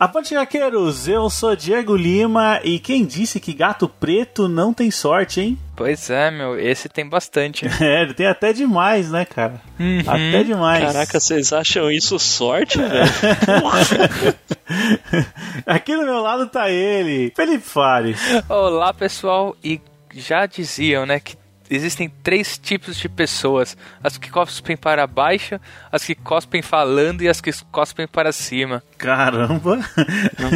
Avante Gaqueiros, eu sou Diego Lima e quem disse que gato preto não tem sorte, hein? Pois é, meu, esse tem bastante. É, tem até demais, né, cara? Uhum. Até demais. Caraca, vocês acham isso sorte, velho? Aqui do meu lado tá ele, Felipe Fares. Olá, pessoal, e já diziam, né, que existem três tipos de pessoas: as que cospem para baixo, as que cospem falando e as que cospem para cima. Caramba!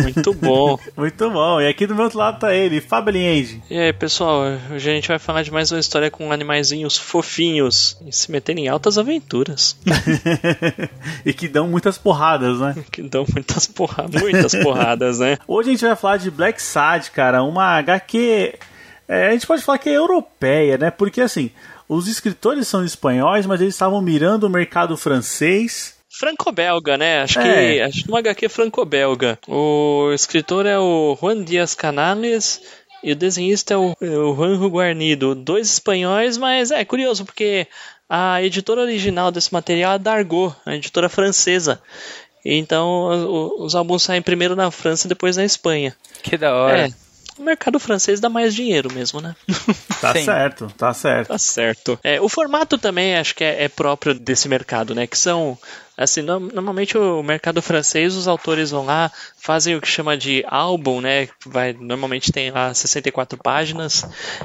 Muito bom. Muito bom. E aqui do meu outro lado tá ele, Fábio Lienge. E aí, pessoal, hoje a gente vai falar de mais uma história com animaizinhos fofinhos e se metendo em altas aventuras. e que dão muitas porradas, né? Que dão muitas porradas, muitas porradas, né? Hoje a gente vai falar de Black Sad, cara, uma HQ é, a gente pode falar que é europeia, né? Porque assim, os escritores são espanhóis, mas eles estavam mirando o mercado francês. Franco-belga, né? Acho que É. acho que uma HQ franco-belga. O escritor é o Juan Dias Canales e o desenhista é o, é o Juanjo Guarnido. Dois espanhóis, mas é curioso porque a editora original desse material é a Dargaud, a editora francesa. Então o- os álbuns saem primeiro na França e depois na Espanha. Que da hora. É, o mercado francês dá mais dinheiro mesmo, né? Tá Sim. certo, tá certo. Tá certo. É, o formato também acho que é, é próprio desse mercado, né? Que são. Assim, no- normalmente o mercado francês, os autores vão lá, fazem o que chama de álbum, né? Vai, normalmente tem lá 64 páginas.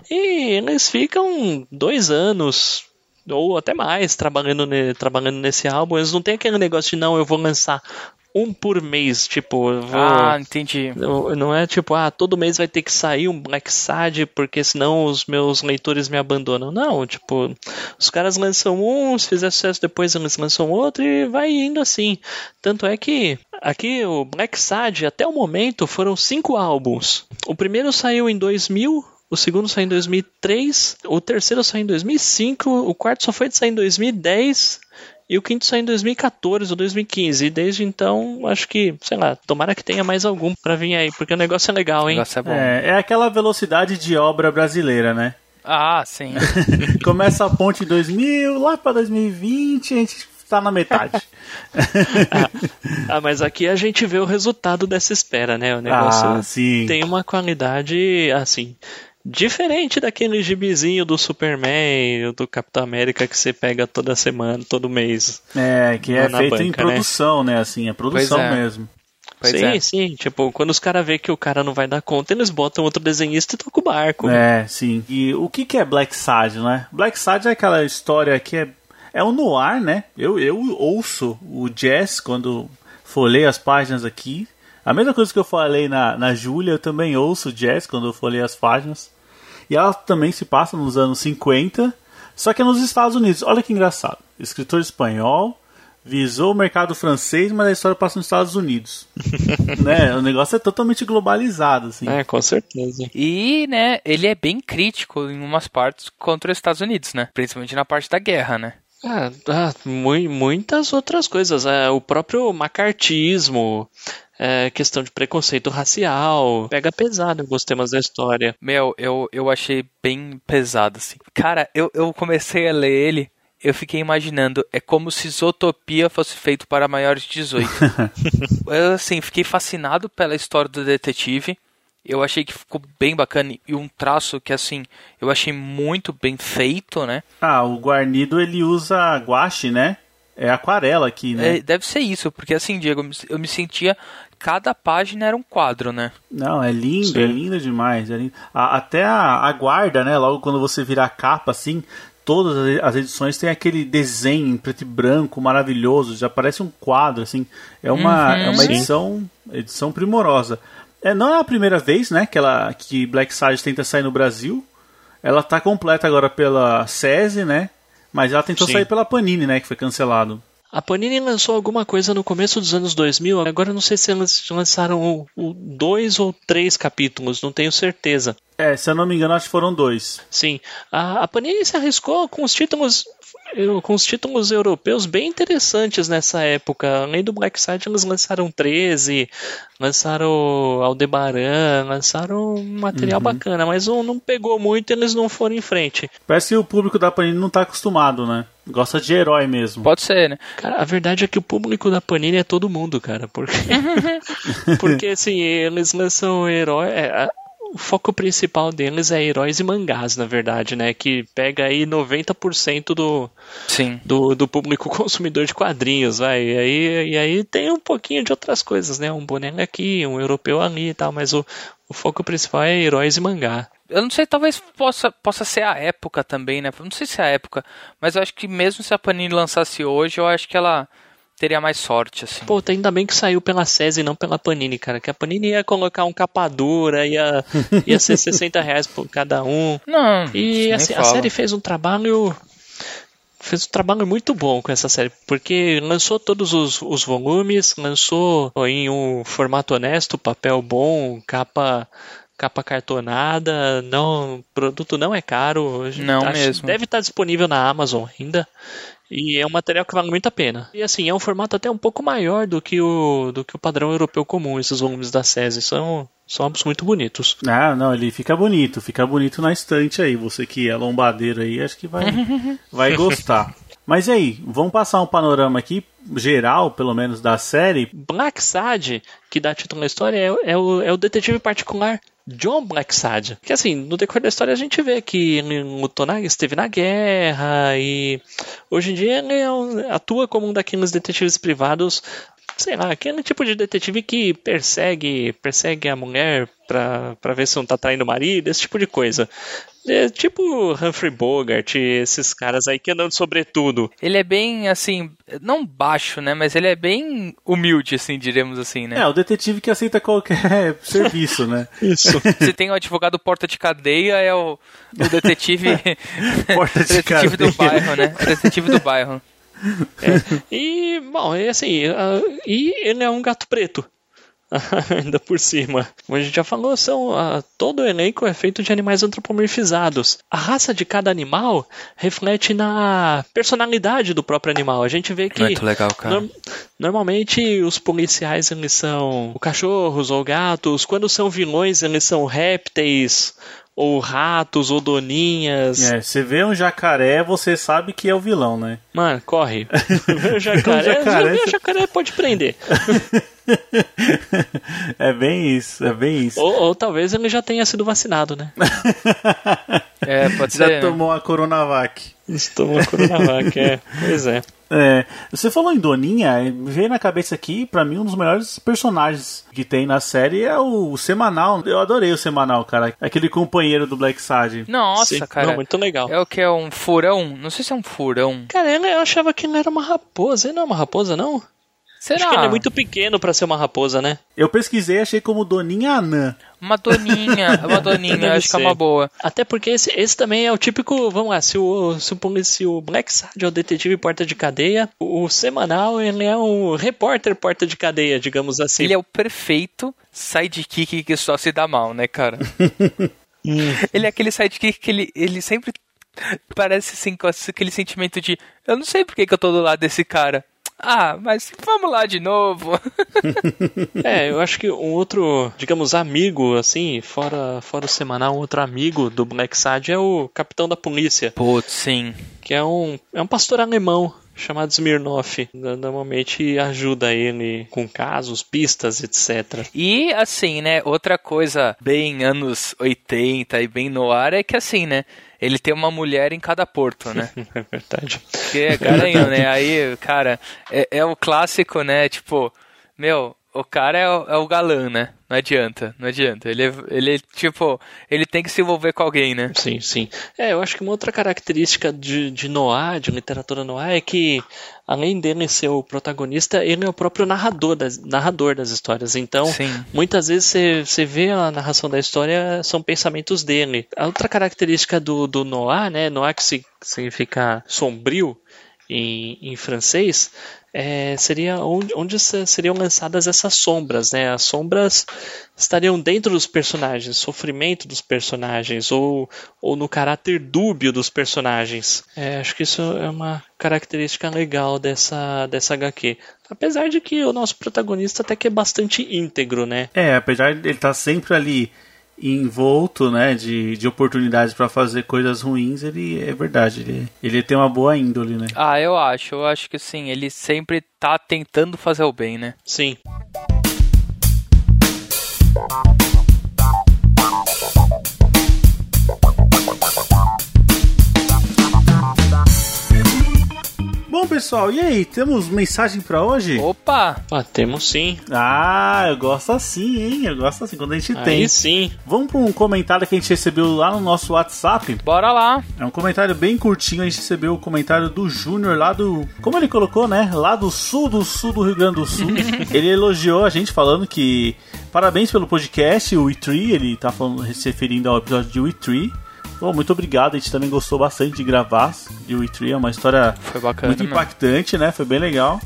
E eles ficam dois anos, ou até mais, trabalhando, ne- trabalhando nesse álbum. Eles não tem aquele negócio de não, eu vou lançar um por mês, tipo, vou. Ah, entendi. Não não é tipo, ah, todo mês vai ter que sair um Black Sad porque senão os meus leitores me abandonam. Não, tipo, os caras lançam um, se fizer sucesso depois eles lançam outro e vai indo assim. Tanto é que aqui o Black Sad até o momento foram cinco álbuns. O primeiro saiu em 2000. O segundo saiu em 2003, o terceiro saiu em 2005, o quarto só foi de sair em 2010 e o quinto saiu em 2014 ou 2015. E desde então, acho que, sei lá, tomara que tenha mais algum pra vir aí, porque o negócio é legal, O hein? negócio é bom. É, é aquela velocidade de obra brasileira, né? Ah, sim. Começa a ponte em 2000, lá pra 2020, a gente tá na metade. Ah, mas aqui a gente vê o resultado dessa espera, né? O negócio ah, sim. tem uma qualidade, assim, diferente daquele gibizinho do Superman, do Capitão América que você pega toda semana, todo mês. É, que é feito em banca, né? produção, né? Assim, é produção é. mesmo. Pois sim, é. sim. Tipo, quando os caras vê que o cara não vai dar conta, eles botam outro desenhista e tocam o barco. É, sim. E o que, que é Black Sad, né? Black Sad é aquela história que é, é um noir, né? Eu, eu ouço o jazz quando folhei as páginas aqui. A mesma coisa que eu falei na, na Júlia, eu também ouço jazz quando eu folhei as páginas. E ela também se passa nos anos 50, só que é nos Estados Unidos. Olha que engraçado. Escritor espanhol, visou o mercado francês, mas a história passa nos Estados Unidos. né? O negócio é totalmente globalizado, assim. É, com certeza. E, né, ele é bem crítico em umas partes contra os Estados Unidos, né? Principalmente na parte da guerra, né? Ah, ah, mui- muitas outras coisas. É, o próprio macartismo, é, questão de preconceito racial, pega pesado em alguns temas da história. Meu, eu, eu achei bem pesado, assim. Cara, eu, eu comecei a ler ele, eu fiquei imaginando, é como se Zootopia fosse feito para maiores de 18. eu, assim, fiquei fascinado pela história do detetive. Eu achei que ficou bem bacana e um traço que, assim, eu achei muito bem feito, né? Ah, o Guarnido ele usa guache, né? É aquarela aqui, né? É, deve ser isso, porque, assim, Diego, eu me- eu me sentia... Cada página era um quadro, né? Não, é lindo, Sim. é lindo demais. é lindo. A- até a, a guarda, né? Logo quando você virar a capa, assim, todas as- edições têm aquele desenho em preto e branco maravilhoso, já parece um quadro, assim. É uma, Uhum. é uma Sim. edição, edição primorosa. É, não é a primeira vez, né, que, ela, que Black Sage tenta sair no Brasil. Ela tá completa agora pela SESI, né? Mas ela tentou Sim. sair pela Panini, né? Que foi cancelado. A Panini lançou alguma coisa no começo dos anos 2000, agora eu não sei se eles lançaram o, o dois ou três capítulos, não tenho certeza. É, se eu não me engano, acho que foram dois. Sim, a, a Panini se arriscou com os títulos com os títulos europeus bem interessantes nessa época. Além do Black Side, eles lançaram 13, lançaram Aldebaran, lançaram um material Uhum. bacana, mas não não pegou muito e eles não foram em frente. Parece que o público da Panini não tá acostumado, né? Gosta de herói mesmo. Pode ser, né? Cara, a verdade é que o público da Panini é todo mundo, cara. Porque, porque assim, eles lançam herói. é, o foco principal deles é heróis e mangás, na verdade, né? Que pega aí 90% do, Sim. do, do público consumidor de quadrinhos, vai. E aí, e aí tem um pouquinho de outras coisas, né? Um boneco aqui, um europeu ali e tal, mas o, o foco principal é heróis e mangá. Eu não sei, talvez possa, possa ser a época também, né? Não sei se é a época, mas eu acho que mesmo se a Panini lançasse hoje, eu acho que ela teria mais sorte, assim. Pô, tá ainda bem que saiu pela SESI e não pela Panini, cara. Que a Panini ia colocar um capa dura, ia, ia ser 60 reais por cada um. Não, E assim, a série fez um trabalho. Fez um trabalho muito bom com essa série, porque lançou todos os, os volumes, lançou em um formato honesto, papel bom, capa capa cartonada, não, o produto não é caro. Não Acho- mesmo. Deve estar disponível na Amazon ainda. E é um material que vale muito a pena. E assim, é um formato até um pouco maior do que o, do que o padrão europeu comum, esses volumes da SESI. São, são ambos muito bonitos. Ah, não, ele fica bonito, fica bonito na estante aí. Você que é lombadeiro aí, acho que vai, vai gostar. Mas e aí, vamos passar um panorama aqui, geral, pelo menos, da série. Black Sad, que dá título à história, é, é o, é o detetive particular John Blacksad. Que assim, no decorrer da história a gente vê que ele lutou na, esteve na guerra e hoje em dia ele é atua como um daqueles detetives privados, sei lá, aquele tipo de detetive que persegue, persegue a mulher pra, pra ver se não tá traindo o marido, esse tipo de coisa. É tipo Humphrey Bogart, esses caras aí que andam sobretudo. Ele é bem, assim, não baixo, né? Mas ele é bem humilde, assim, diremos assim, né? É, o detetive que aceita qualquer serviço, né? Isso. Se tem o advogado porta de cadeia, é o, o detetive. Porta de detetive do cadeia. bairro, né? O detetive do bairro. E, bom, é assim, ah, e ele é um gato preto. Ainda por cima. Como a gente já falou, são, ah, todo o elenco é feito de animais antropomorfizados. A raça de cada animal reflete na personalidade do próprio animal. A gente vê que Muito legal, cara. norm- normalmente os policiais eles são cachorros ou gatos. Quando são vilões, eles são répteis ou ratos ou doninhas. É, você vê um jacaré, você sabe que é o vilão, né? Mano, corre. o jacaré, jacaré, o você- jacaré pode prender. é bem isso, é bem isso. Ou, ou talvez ele já tenha sido vacinado, né? É, pode Já ser. né? tomou a Coronavac. Estou a Coronavac, é. Pois é. É, você falou em Doninha, me veio na cabeça aqui, pra mim, um dos melhores personagens que tem na série é o Semanal. Eu adorei o Semanal, cara. Aquele companheiro do Black Sad. Nossa, Sim, cara. Não, muito legal. É o que? É um furão? Não sei se é um furão. Cara, eu achava que ele era uma raposa. Ele não é uma raposa, não? Será? Acho que ele é muito pequeno pra ser uma raposa, né? Eu pesquisei, achei como Doninha Anã. Uma doninha. Uma doninha, acho que é ser. uma boa. Até porque esse, esse também é o típico. Vamos lá, se o, se o, se o Black Sad é o detetive porta de cadeia, o, o semanal ele é um repórter porta de cadeia, digamos assim. Ele é o perfeito sidekick que só se dá mal, né, cara? ele é aquele sidekick que ele, ele sempre parece assim com aquele sentimento de eu não sei por que, que eu tô do lado desse cara. Ah, mas vamos lá de novo. É, eu acho que um outro, digamos, amigo, assim, fora, fora o semanal, um outro amigo do Black Sad é o capitão da polícia, Putz, sim. que é um, é um pastor alemão chamado Smirnoff. Normalmente ajuda ele com casos, pistas, etc. E assim, né, outra coisa bem anos 80 e bem no ar é que assim, né, ele tem uma mulher em cada porto, né? É verdade. Que é garanhão, né? Aí, cara, é, é o clássico, né? Tipo, meu, o cara é o, é o galã, né? Não adianta, não adianta. Ele, é- ele, tipo, ele tem que se envolver com alguém, né? Sim, sim. É, eu acho que uma outra característica de, de Noir, de literatura Noir, é que, além dele ser o protagonista, ele é o próprio narrador das, narrador das histórias. Então, Sim. muitas vezes você, você vê a narração da história, são pensamentos dele. A outra característica do, do Noir, né? Noir que se- significa sombrio, em, em francês, é, seria onde, onde seriam lançadas essas sombras, né? As sombras estariam dentro dos personagens, sofrimento dos personagens, ou, ou no caráter dúbio dos personagens. É, acho que isso é uma característica legal dessa, dessa HQ. Apesar de que o nosso protagonista até que é bastante íntegro, né? É, apesar de ele estar tá sempre ali envolto, né, de, de oportunidades para fazer coisas ruins, ele é verdade, ele, ele tem uma boa índole, né? Ah, eu acho, eu acho que sim, ele sempre tá tentando fazer o bem, né? Sim. Bom, pessoal, e aí? Temos mensagem para hoje? Opa! Ah, temos sim. Ah, eu gosto assim, hein? Eu gosto assim quando a gente aí tem. sim. Vamos para um comentário que a gente recebeu lá no nosso WhatsApp. Bora lá. É um comentário bem curtinho. A gente recebeu o comentário do Júnior lá do. Como ele colocou, né? Lá do sul do sul do Rio Grande do Sul. ele elogiou a gente falando que. Parabéns pelo podcast, o E3. Ele tá falando, se referindo ao episódio de E3. Bom, muito obrigado. A gente também gostou bastante de gravar de Witry. É uma história bacana, muito impactante, né? Foi bem legal.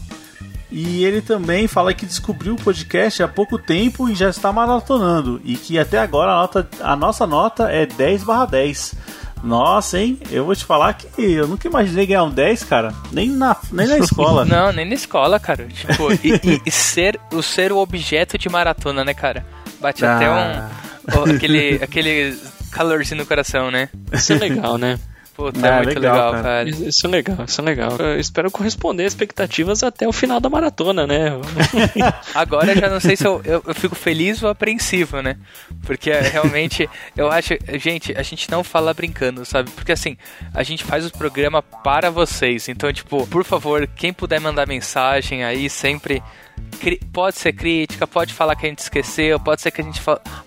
E ele também fala que descobriu o podcast há pouco tempo e já está maratonando. E que até agora a, nota, a nossa nota é 10 barra 10. Nossa, hein? Eu vou te falar que eu nunca imaginei ganhar um 10, cara. Nem na, nem na escola. Não, nem na escola, cara. Tipo, e, e, e, ser, o ser o objeto de maratona, né, cara? Bate ah. até um. aquele, aquele calorzinho no coração, né? Isso é legal, né? Puta, é ah, é muito legal, legal cara. cara. Isso é legal, isso é legal. Eu espero corresponder às expectativas até o final da maratona, né? Agora eu já não sei se eu, eu, eu, fico feliz ou apreensivo, né? Porque é, realmente, eu acho. Gente, a gente não fala brincando, sabe? Porque assim, a gente faz o programa para vocês. Então, tipo, por favor, quem puder mandar mensagem aí, sempre pode ser crítica, pode falar que a gente esqueceu, pode ser que a gente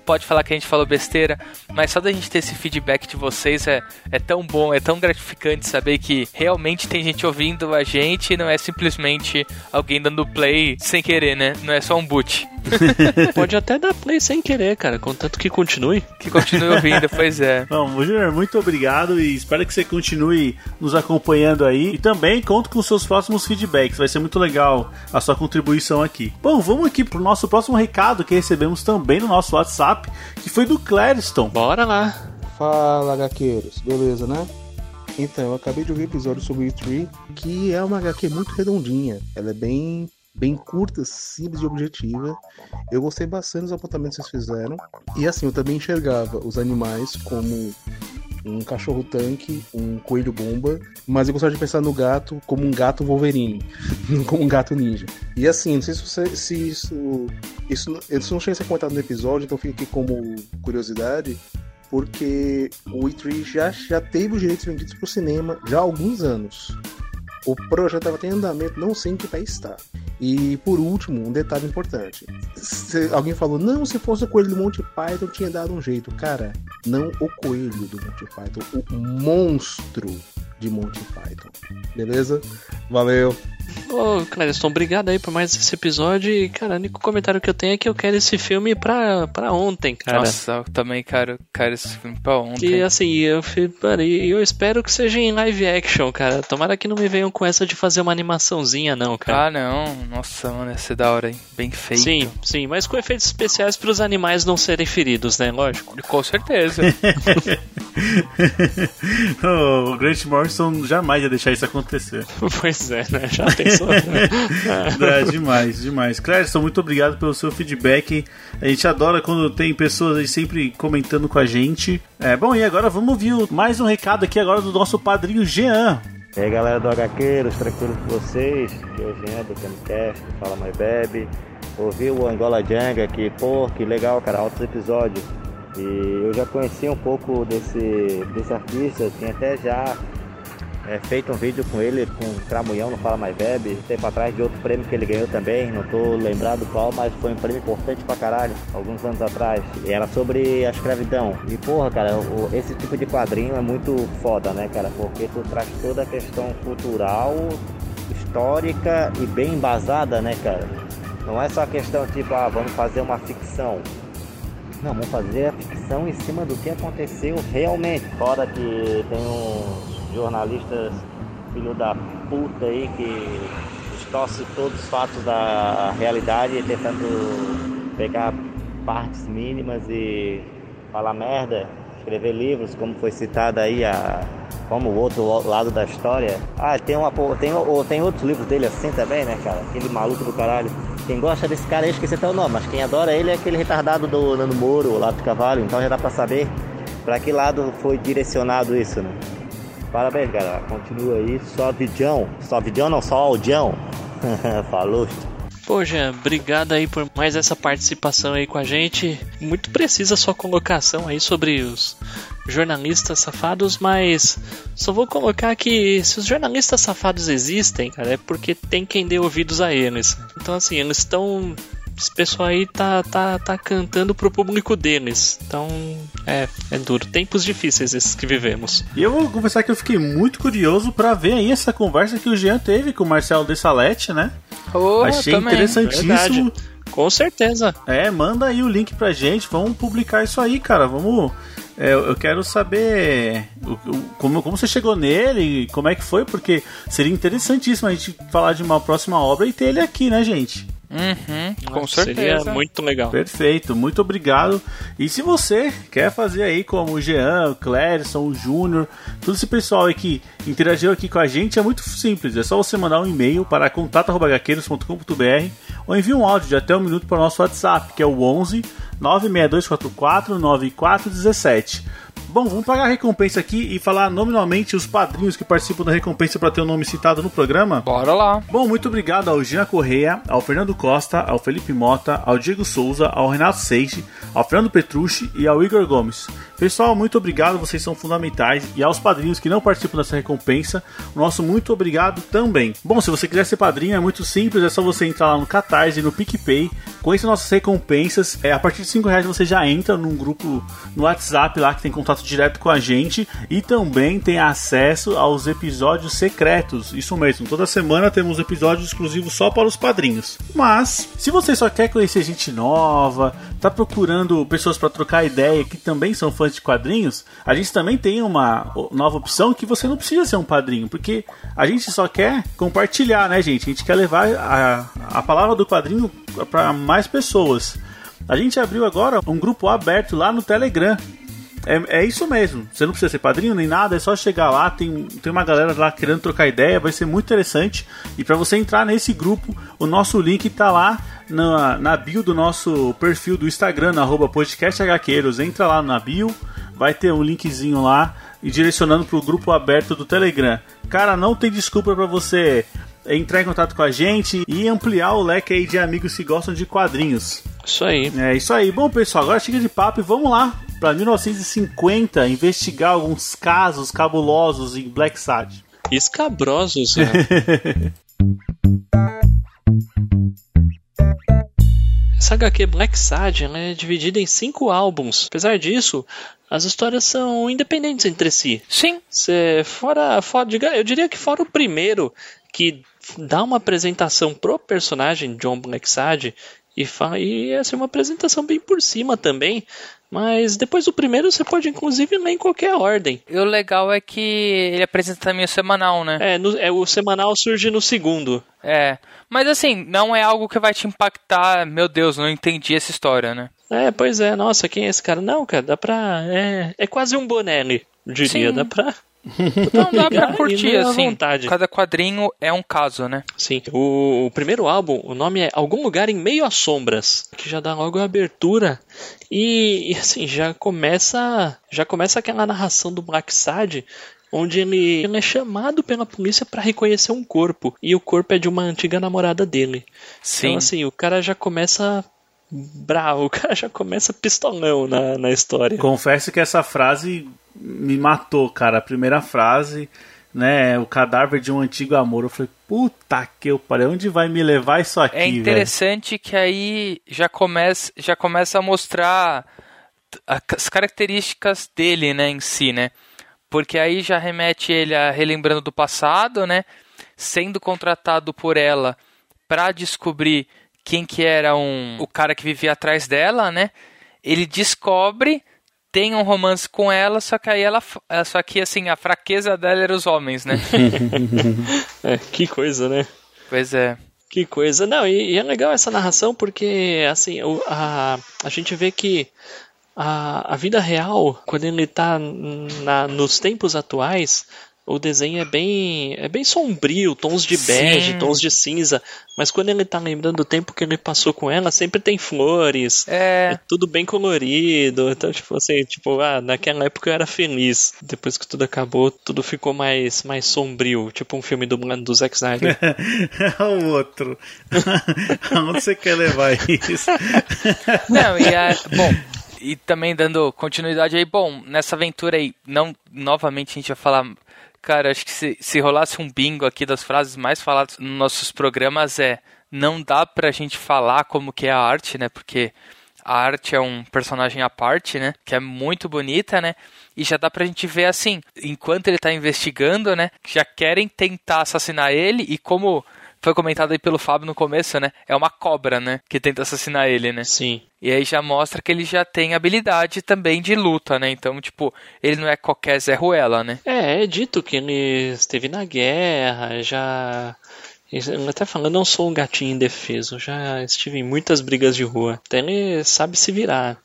pode falar que a gente falou besteira, mas só da gente ter esse feedback de vocês é, é tão bom, é tão gratificante saber que realmente tem gente ouvindo a gente e não é simplesmente alguém dando play sem querer, né? Não é só um boot. Pode até dar play sem querer, cara, contanto que continue. Que continue ouvindo, pois é. Bom, Júnior, muito obrigado e espero que você continue nos acompanhando aí. E também conto com seus próximos feedbacks, vai ser muito legal a sua contribuição aqui. Bom, vamos aqui pro nosso próximo recado que recebemos também no nosso WhatsApp, que foi do Clareston. Bora lá. Fala, HQeiros, beleza, né? Então, eu acabei de ouvir o episódio sobre o E3, que é uma HQ muito redondinha. Ela é bem bem curta, simples e objetiva. Eu gostei bastante dos apontamentos que vocês fizeram. E assim, eu também enxergava os animais como um cachorro tanque, um coelho bomba, mas eu gostaria de pensar no gato como um gato Wolverine, como um gato ninja. E assim, não sei se, você, se isso, isso. Isso não chega a ser comentado no episódio, então fica aqui como curiosidade. Porque o E3 já, já teve os direitos vendidos para o cinema já há alguns anos. O projeto estava em andamento, não sei em que pé está. E por último, um detalhe importante. Se alguém falou, não, se fosse o coelho do Monty Python, tinha dado um jeito. Cara, não o coelho do Monty Python, o monstro de Monty Python. Beleza? Valeu! Ô, Clériston, obrigado aí por mais esse episódio. E, cara, o único comentário que eu tenho é que eu quero esse filme pra, pra ontem, cara. Nossa, eu também quero, quero esse filme pra ontem. E assim, eu, eu espero que seja em live action, cara. Tomara que não me venham com essa de fazer uma animaçãozinha, não, cara. Ah, não. Nossa, mano, ia ser da hora, hein? Bem feito. Sim, sim, mas com efeitos especiais pros animais não serem feridos, né? Lógico. Com certeza. o Grant Morrison jamais ia deixar isso acontecer. pois é, né? Já pensou? é, demais, demais. Clérison, muito obrigado pelo seu feedback. A gente adora quando tem pessoas aí sempre comentando com a gente. É, bom, e agora vamos ouvir mais um recado aqui agora do nosso padrinho Jean. E aí galera do HQeiros, tranquilo com vocês? Aqui é o Jean do Camcast, Fala Mais Bebe. Ouvi o Angola Janga que, pô, que legal, cara, altos episódios. E eu já conheci um pouco desse, desse artista, tinha até já é, feito um vídeo com ele, com o Cramunhão no Fala Mais Web, tempo atrás de outro prêmio que ele ganhou também, não tô lembrado qual, mas foi um prêmio importante pra caralho, alguns anos atrás. E era sobre a escravidão. E porra, cara, o, esse tipo de quadrinho é muito foda, né, cara? Porque tu traz toda a questão cultural, histórica e bem embasada, né, cara? Não é só questão tipo, ah, vamos fazer uma ficção. Não, vamos fazer a ficção em cima do que aconteceu realmente. Fora que tem uns jornalistas filho da puta aí que distorce todos os fatos da realidade tentando pegar partes mínimas e falar merda, escrever livros, como foi citado aí a como o outro lado da história. Ah, tem uma tem tem outros livros dele assim também, né, cara? Aquele maluco do caralho. Quem gosta desse cara aí, esqueci até o nome, mas quem adora ele é aquele retardado do Nando Moro, lado do cavalo, então já dá pra saber para que lado foi direcionado isso, né? Parabéns, galera. Continua aí. Só vidão. Só vidão não, só audião. Falou. Jean, obrigado aí por mais essa participação aí com a gente. Muito precisa sua colocação aí sobre os jornalistas safados, mas só vou colocar que se os jornalistas safados existem, cara, é porque tem quem dê ouvidos a eles. Então, assim, eles estão esse pessoal aí tá, tá, tá cantando pro público deles. Então, é, é duro. Tempos difíceis esses que vivemos. E eu vou confessar que eu fiquei muito curioso para ver aí essa conversa que o Jean teve com o Marcelo Dessalete, né? Oh, Achei também. interessantíssimo. Verdade. Com certeza. É, manda aí o link pra gente. Vamos publicar isso aí, cara. Vamos. É, eu quero saber o, o, como, como você chegou nele, como é que foi, porque seria interessantíssimo a gente falar de uma próxima obra e ter ele aqui, né, gente? Uhum, com certeza. Seria muito legal. Perfeito, muito obrigado. E se você quer fazer aí como o Jean, o Clérison, o Júnior, todo esse pessoal aí que interagiu aqui com a gente, é muito simples. É só você mandar um e-mail para contato.gaqueiros.com.br ou enviar um áudio de até um minuto para o nosso WhatsApp, que é o 11 96244 9417. Bom, vamos pagar a recompensa aqui e falar nominalmente os padrinhos que participam da recompensa para ter o nome citado no programa? Bora lá. Bom, muito obrigado ao Gina Correia, ao Fernando Costa, ao Felipe Mota, ao Diego Souza, ao Renato Seixi, ao Fernando Petrucci e ao Igor Gomes. Pessoal, muito obrigado, vocês são fundamentais. E aos padrinhos que não participam dessa recompensa, o nosso muito obrigado também. Bom, se você quiser ser padrinho, é muito simples, é só você entrar lá no Catarse, no PicPay, conheça nossas recompensas. É, a partir de 5 reais você já entra num grupo no WhatsApp lá que tem contato direto com a gente e também tem acesso aos episódios secretos. Isso mesmo, toda semana temos episódios exclusivos só para os padrinhos. Mas, se você só quer conhecer gente nova, tá procurando pessoas para trocar ideia que também são fãs de quadrinhos, a gente também tem uma nova opção que você não precisa ser um padrinho, porque a gente só quer compartilhar, né, gente? A gente quer levar a, a palavra do quadrinho para mais pessoas. A gente abriu agora um grupo aberto lá no Telegram. É, é, isso mesmo. Você não precisa ser padrinho nem nada, é só chegar lá. Tem, tem uma galera lá querendo trocar ideia, vai ser muito interessante. E para você entrar nesse grupo, o nosso link tá lá na, na bio do nosso perfil do Instagram, na arroba podcasthqueiros. Entra lá na bio, vai ter um linkzinho lá e direcionando pro grupo aberto do Telegram. Cara, não tem desculpa para você entrar em contato com a gente e ampliar o leque aí de amigos que gostam de quadrinhos. Isso aí. É isso aí. Bom, pessoal, agora chega de papo e vamos lá para 1950 investigar alguns casos cabulosos em Black Sad. Escabrosos, né? Essa HQ Black Sad é dividida em cinco álbuns. Apesar disso, as histórias são independentes entre si. Sim. Cê, fora, fora, eu diria que fora o primeiro, que dá uma apresentação pro personagem John Blacksad e, e essa é uma apresentação bem por cima também. Mas depois do primeiro você pode inclusive ler em qualquer ordem. E o legal é que ele apresenta também o semanal, né? É, no, é, o semanal surge no segundo. É. Mas assim, não é algo que vai te impactar, meu Deus, não entendi essa história, né? É, pois é, nossa, quem é esse cara? Não, cara, dá pra. É, é quase um Bonelli, diria, Sim. dá pra. Não dá pra curtir, assim. Vontade. Cada quadrinho é um caso, né? Sim. O, o, primeiro álbum, o nome é Algum Lugar em Meio às Sombras, que já dá logo a abertura. E, e assim, já começa. Já começa aquela narração do Black Sad onde ele, ele, é chamado pela polícia para reconhecer um corpo e o corpo é de uma antiga namorada dele. Sim. Então assim, o cara já começa bravo, o cara já começa pistolão na, na história. Confesso que essa frase me matou, cara. A primeira frase, né? O cadáver de um antigo amor. Eu falei, puta que eu parei, onde vai me levar isso aqui? É interessante véio? que aí já começa, já começa a mostrar as características dele, né, em si, né? Porque aí já remete ele a relembrando do passado, né? Sendo contratado por ela para descobrir quem que era um, o cara que vivia atrás dela, né? Ele descobre tem um romance com ela, só que aí ela. Só que assim, a fraqueza dela era os homens, né? é, que coisa, né? Pois é. Que coisa. Não, e, e, é legal essa narração porque, assim, o, a, a gente vê que a, a vida real, quando ele tá na, nos tempos atuais, o desenho é bem é bem sombrio, tons de bege, Sim. tons de cinza, mas quando ele tá lembrando o tempo que ele passou com ela, sempre tem flores, é, é tudo bem colorido, então tipo assim, tipo, ah, naquela época eu era feliz, depois que tudo acabou, tudo ficou mais mais sombrio, tipo um filme do, do Zack Snyder. é o outro. Aonde você quer levar isso? Não, e a, bom, e também dando continuidade aí, bom, nessa aventura aí, não novamente a gente vai falar Cara, acho que se, se rolasse um bingo aqui das frases mais faladas nos nossos programas é não dá pra gente falar como que é a arte, né? Porque a arte é um personagem à parte, né? Que é muito bonita, né? E já dá pra gente ver assim, enquanto ele tá investigando, né? Já querem tentar assassinar ele e como foi comentado aí pelo Fábio no começo, né? É uma cobra, né? Que tenta assassinar ele, né? Sim. E aí já mostra que ele já tem habilidade também de luta, né? Então, tipo, ele não é qualquer Zé Ruela, né? É, é dito que ele esteve na guerra, já. Ele até falando, não sou um gatinho indefeso, já estive em muitas brigas de rua. Então ele sabe se virar.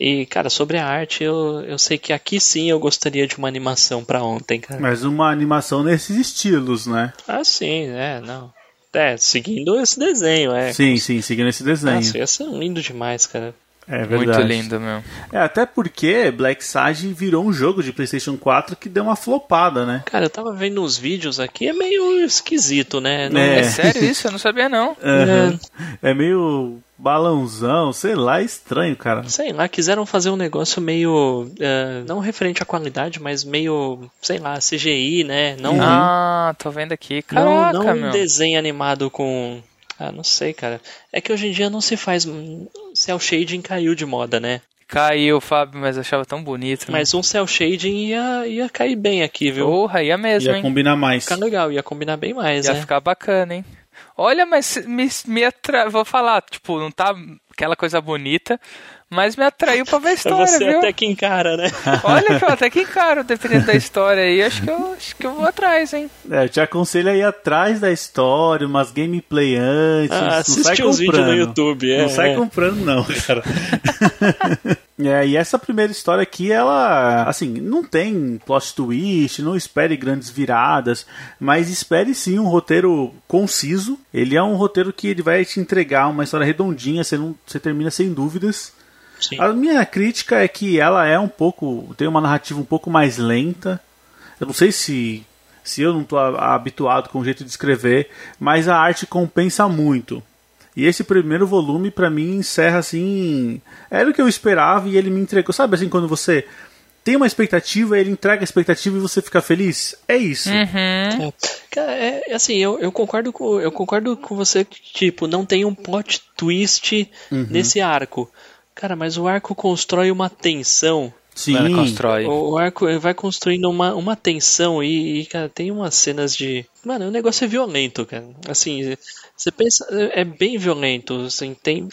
E, cara, sobre a arte, eu, eu sei que aqui sim eu gostaria de uma animação para ontem, cara. Mas uma animação nesses estilos, né? Ah, sim, é, não. É, seguindo esse desenho, é. Sim, sim, seguindo esse desenho. Nossa, ia ser lindo demais, cara. É verdade. Muito lindo mesmo. É, até porque Black Sage virou um jogo de PlayStation 4 que deu uma flopada, né? Cara, eu tava vendo uns vídeos aqui, é meio esquisito, né? Não... É. é sério isso? Eu não sabia não. Uhum. É. é meio balãozão, sei lá, é estranho, cara. Sei lá, quiseram fazer um negócio meio. Uh, não referente à qualidade, mas meio, sei lá, CGI, né? Não, ah, tô vendo aqui. Caraca, não, não meu. um desenho animado com. Ah, não sei, cara. É que hoje em dia não se faz. Cell shading caiu de moda, né? Caiu, Fábio, mas achava tão bonito. Né? Mas um cel shading ia, ia cair bem aqui, viu? Porra, ia mesmo, ia hein? combinar mais. Ficar legal, ia combinar bem mais, ia né? ficar bacana, hein? Olha, mas me, me atra... vou falar, tipo, não tá aquela coisa bonita, mas me atraiu pra ver a história, Você viu? até que encara, né? Olha que eu até que encaro, dependendo da história aí, acho que eu, acho que eu vou atrás, hein? É, eu te aconselho a ir atrás da história, umas gameplay antes. Ah, assiste uns vídeos no YouTube, é. Não sai é. comprando não, cara. é, e essa primeira história aqui, ela, assim, não tem plot twist, não espere grandes viradas, mas espere sim um roteiro conciso. Ele é um roteiro que ele vai te entregar uma história redondinha, você, não, você termina sem dúvidas. Sim. A minha crítica é que ela é um pouco. tem uma narrativa um pouco mais lenta. Eu não sei se, se eu não estou habituado com o jeito de escrever, mas a arte compensa muito. E esse primeiro volume, para mim, encerra assim. Era o que eu esperava e ele me entregou. Sabe assim, quando você tem uma expectativa, ele entrega a expectativa e você fica feliz? É isso. Uhum. É. Cara, é, assim, eu, eu, concordo com, eu concordo com você que, tipo, não tem um plot twist Uhum. nesse arco. Cara, mas o arco constrói uma tensão. Sim. Ela constrói. O, o arco vai construindo uma, uma tensão e, e, cara, tem umas cenas de. Mano, o negócio é violento, cara. Assim, você pensa. É bem violento. Assim, tem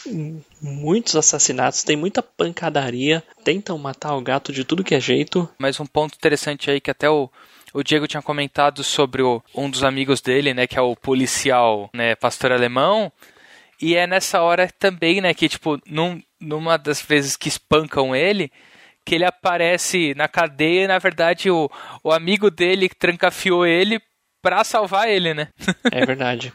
muitos assassinatos, tem muita pancadaria. Tentam matar o gato de tudo que é jeito. Mas um ponto interessante aí que até o, o Diego tinha comentado sobre o, um dos amigos dele, né, que é o policial, né, pastor alemão. E é nessa hora também, né, que tipo, num, numa das vezes que espancam ele, que ele aparece na cadeia e na verdade o, o amigo dele trancafiou ele pra salvar ele, né? É verdade.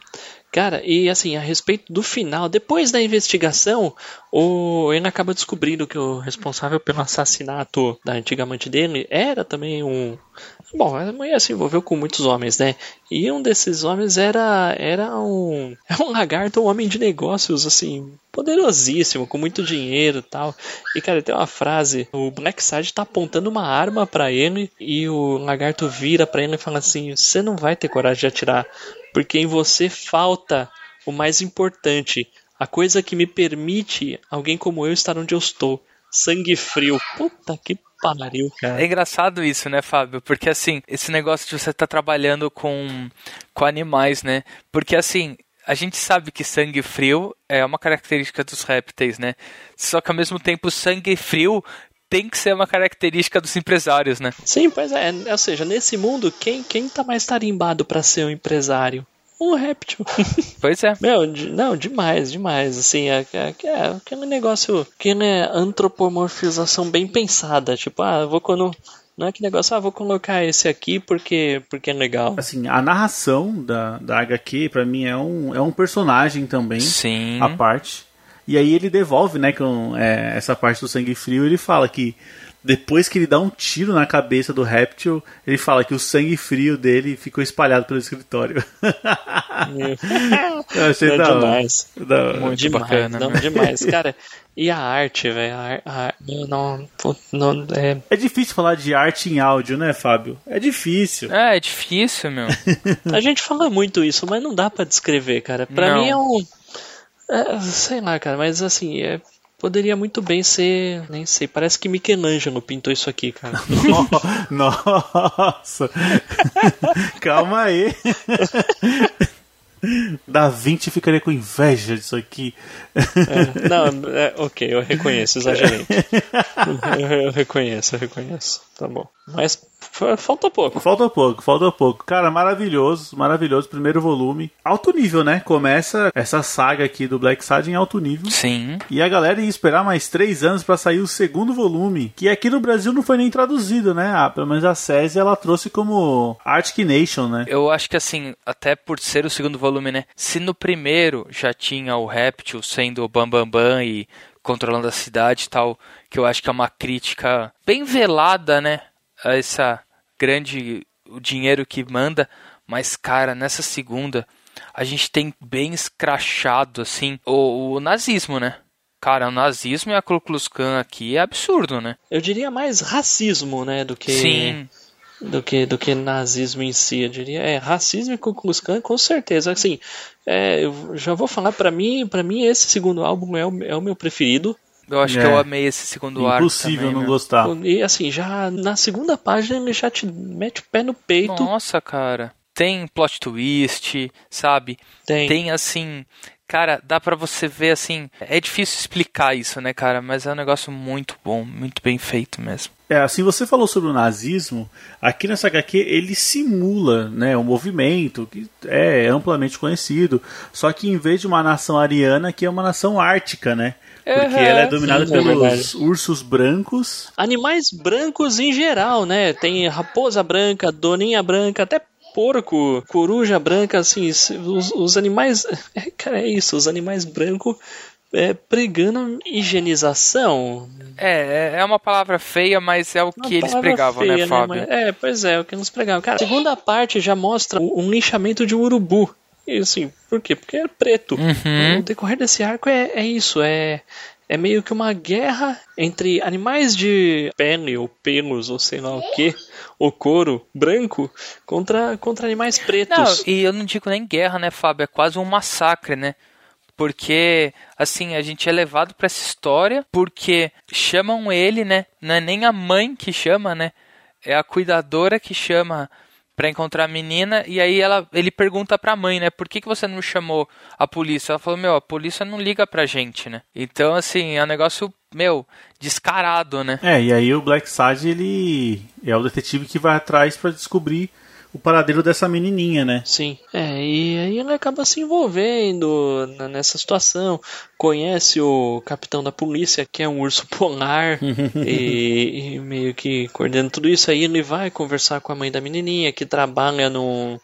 Cara, e assim, a respeito do final, depois da investigação, o ele acaba descobrindo que o responsável pelo assassinato da antiga amante dele era também um. Bom, a mulher se envolveu com muitos homens, né? E um desses homens era, era um. Um lagarto, um homem de negócios, assim, poderosíssimo, com muito dinheiro e tal. E, cara, tem uma frase: o Black Side tá apontando uma arma para ele e o lagarto vira para ele e fala assim: Você não vai ter coragem de atirar, porque em você falta o mais importante, a coisa que me permite alguém como eu estar onde eu estou. Sangue frio. Puta que pariu, cara. É engraçado isso, né, Fábio? Porque assim, esse negócio de você estar tá trabalhando com, com animais, né? Porque assim, a gente sabe que sangue frio é uma característica dos répteis, né? Só que ao mesmo tempo, sangue frio tem que ser uma característica dos empresários, né? Sim, pois é. Ou seja, nesse mundo, quem, quem tá mais tarimbado pra ser um empresário? Um réptil. Pois é. Meu, de- não, demais, demais. Assim, é, é, é aquele negócio, aquele antropomorfização bem pensada. Tipo, ah, eu vou quando. Não é que negócio, ah, vou colocar esse aqui porque, porque é legal. Assim, a narração da, da HQ, pra mim, é um, é um personagem também. Sim. a parte. E aí ele devolve, né, com é, essa parte do sangue frio, ele fala que depois que ele dá um tiro na cabeça do réptil, ele fala que o sangue frio dele ficou espalhado pelo escritório. Eu achei Não, da hora. demais. Da. Muito demais, bacana, não, né? demais. Cara, e a arte, velho? Não, não, é, É difícil falar de arte em áudio, né, Fábio? É difícil. É, é difícil, meu. A gente fala muito isso, mas não dá pra descrever, cara. Pra Não. mim é um. é, sei lá, cara, mas assim, é, poderia muito bem ser. Nem sei, parece que Michelangelo pintou isso aqui, cara. No- Nossa! Calma aí. Da 20 ficaria com inveja disso aqui. É, não, é, ok, eu reconheço, exagerei. Eu, eu reconheço, eu reconheço. Tá bom. Mas falta pouco. Falta pouco, falta pouco. Cara, maravilhoso, maravilhoso. Primeiro volume. Alto nível, né? Começa essa saga aqui do Black Sad em alto nível. Sim. E a galera ia esperar mais três anos pra sair o segundo volume, que aqui no Brasil não foi nem traduzido, né? Ah, pelo menos a SESI ela trouxe como Arctic Nation, né? Eu acho que assim, até por ser o segundo volume, né? Se no primeiro já tinha o Réptil sendo o Bambambam Bam Bam e controlando a cidade e tal, que eu acho que é uma crítica bem velada, né? Essa grande. o dinheiro que manda. Mas, cara, nessa segunda, a gente tem bem escrachado, assim, o, o nazismo, né? Cara, o nazismo e a Ku Klux Klan aqui é absurdo, né? Eu diria mais racismo, né, do que. Sim. do que do que nazismo em si, eu diria. É, racismo e Ku Klux Klan, com certeza. Assim, é, eu já vou falar, pra mim, para mim esse segundo álbum é o, é o meu preferido. Eu acho É. que eu amei esse segundo arco. Impossível não meu. gostar. E assim, já na segunda página ele já te mete o pé no peito. Nossa, cara. Tem plot twist, sabe? Tem. Tem assim. Cara, dá pra você ver assim. É difícil explicar isso, né, cara? Mas é um negócio muito bom, muito bem feito mesmo. É, assim, você falou sobre o nazismo, aqui nessa HQ ele simula, né, um movimento que é amplamente conhecido, só que em vez de uma nação ariana, que é uma nação ártica, né? Porque Uhum. ela é dominada Sim, é pelos verdade. ursos brancos. Animais brancos em geral, né? Tem raposa branca, doninha branca, até porco, coruja branca, assim, os, os animais. é, Cara, é isso, os animais brancos é, pregando higienização. É, é- é uma palavra feia, mas é o Uma que eles pregavam, feia, né, Fábio? Mas- É, pois é, o que eles pregavam. Cara, a segunda parte já mostra um linchamento de um urubu. E assim, por quê? Porque é preto. Uhum. O decorrer desse arco é, é isso, é, é meio que uma guerra entre animais de pele ou pelos ou sei lá o que, o couro branco, contra, contra animais Não, pretos. e eu não digo nem guerra, né, Fábio? É quase um massacre, né? Porque, assim, a gente é levado pra essa história porque chamam ele, né? Não é nem a mãe que chama, né? É a cuidadora que chama pra encontrar a menina e aí ela, ele pergunta pra mãe, né? Por que, que você não chamou a polícia? Ela falou, meu, a polícia não liga pra gente, né? Então, assim, é um negócio, meu, descarado, né? É, e aí o Black Sad ele é o detetive que vai atrás pra descobrir o paradeiro dessa menininha, né? Sim, é, e aí ele acaba se envolvendo nessa situação. Conhece o capitão da polícia, que é um urso polar, e, e meio que coordena tudo isso. Aí ele vai conversar com a mãe da menininha, que trabalha no,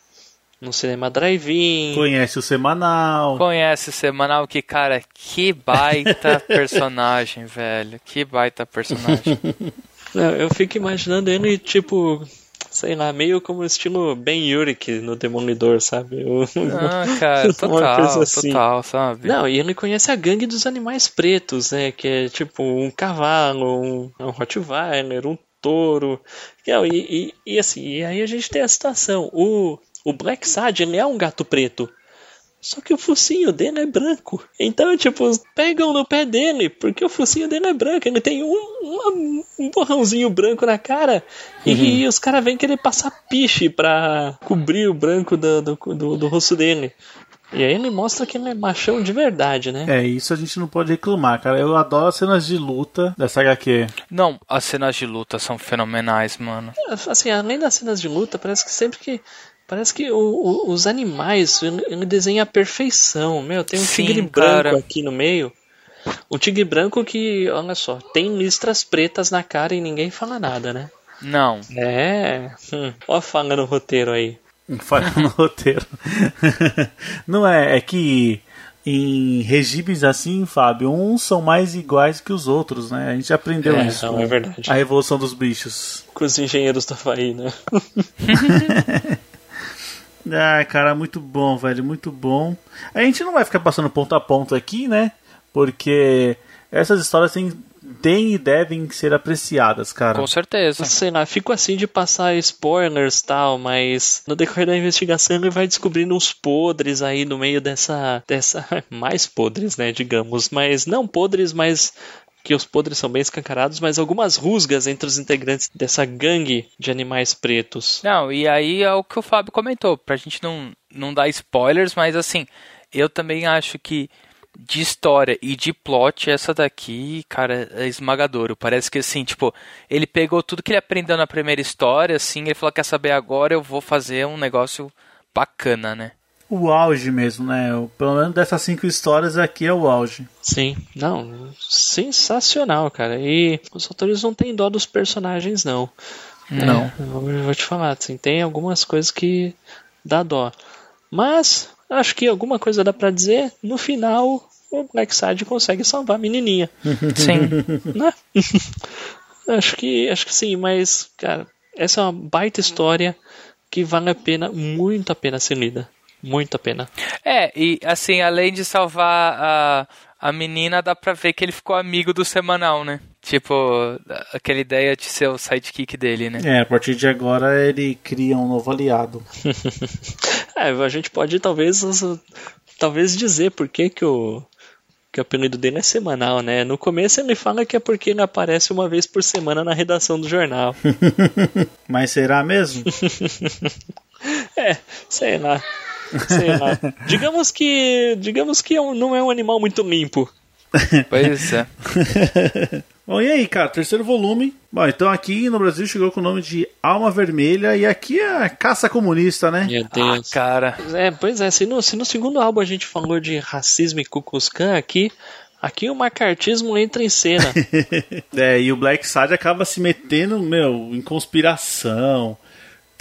no cinema drive-in. Conhece o semanal. Conhece o semanal que, cara, que baita personagem, velho. Que baita personagem. Não, Eu fico imaginando ele, tipo, sei lá, meio como estilo Ben Urich no Demolidor, sabe? Ah, cara, Uma total, coisa assim. total, sabe? Não, e ele conhece a gangue dos animais pretos, né? Que é tipo um cavalo, um, um Rottweiler, um touro. E, e, e assim, e aí a gente tem a situação. O, o Black Sad, ele é um gato preto. Só que o focinho dele é branco. Então, tipo, pegam no pé dele, porque o focinho dele é branco. Ele tem um, uma- um borrãozinho branco na cara. E os caras vêm querer passar piche pra cobrir o branco do, do, do, do rosto dele. E aí ele mostra que ele é machão de verdade, né? É, isso a gente não pode reclamar, cara. Eu adoro as cenas de luta dessa HQ. Não, as cenas de luta são fenomenais, mano. Assim, além das cenas de luta, parece que sempre que. Parece que o- o- os animais, ele, ele desenha a perfeição. Meu, tem um Sim, tigre cara. branco aqui no meio. Um tigre branco que, olha só, tem listras pretas na cara e ninguém fala nada, né? Não. É. Hum, ó a fala no roteiro aí. Falha no roteiro. Não é, é que em regibes assim, Fábio, uns são mais iguais que os outros, né? A gente aprendeu É, isso. não, é verdade. A revolução dos bichos. Com os engenheiros do Havaí, né? Ah, cara, muito bom, velho, muito bom. A gente não vai ficar passando ponto a ponto aqui, né? Porque essas histórias têm, têm e devem ser apreciadas, cara. Com certeza. Sei lá, fico assim de passar spoilers e tal, mas no decorrer da investigação ele vai descobrindo uns podres aí no meio dessa. dessa. mais podres, né, digamos. Mas não podres, mas. Que os podres são bem escancarados, mas algumas rusgas entre os integrantes dessa gangue de animais pretos. Não, e aí é o que o Fábio comentou, pra gente não, não dar spoilers, mas assim, eu também acho que de história e de plot, essa daqui, cara, é esmagadora. Parece que assim, tipo, ele pegou tudo que ele aprendeu na primeira história, assim, ele falou, quer saber agora, eu vou fazer um negócio bacana, né? O auge mesmo, né? O- Pelo menos dessas cinco histórias aqui é o auge. Sim, não, sensacional, cara. E os autores não têm dó dos personagens, não. Não. É, eu vou te falar, assim, tem algumas coisas que dá dó. Mas, acho que alguma coisa dá pra dizer. No final, o Black Side consegue salvar a menininha, Sim. né? acho que, acho que sim, mas, cara, essa é uma baita história que vale a pena, muito a pena ser lida. Muito a pena. É, e assim, além de salvar a, a menina, dá pra ver que ele ficou amigo do semanal, né? Tipo, aquela ideia de ser o sidekick dele, né? É, a partir de agora ele cria um novo aliado. É, a gente pode talvez talvez dizer por que, que o que o apelido dele é semanal, né? No começo ele fala que é porque ele aparece uma vez por semana na redação do jornal. Mas será mesmo? É, sei lá. Sei lá. Digamos que digamos que é um- não é um animal muito limpo. Pois é. Bom, e aí, cara, terceiro volume. Bom, então aqui no Brasil chegou com o nome de Alma Vermelha e aqui é a caça comunista, né? Meu Ah, Deus. cara. É, pois é, se no, se no segundo álbum a gente falou de racismo e Klan, aqui, aqui o macartismo entra em cena. É, e o Black Side acaba se metendo, meu, em conspiração,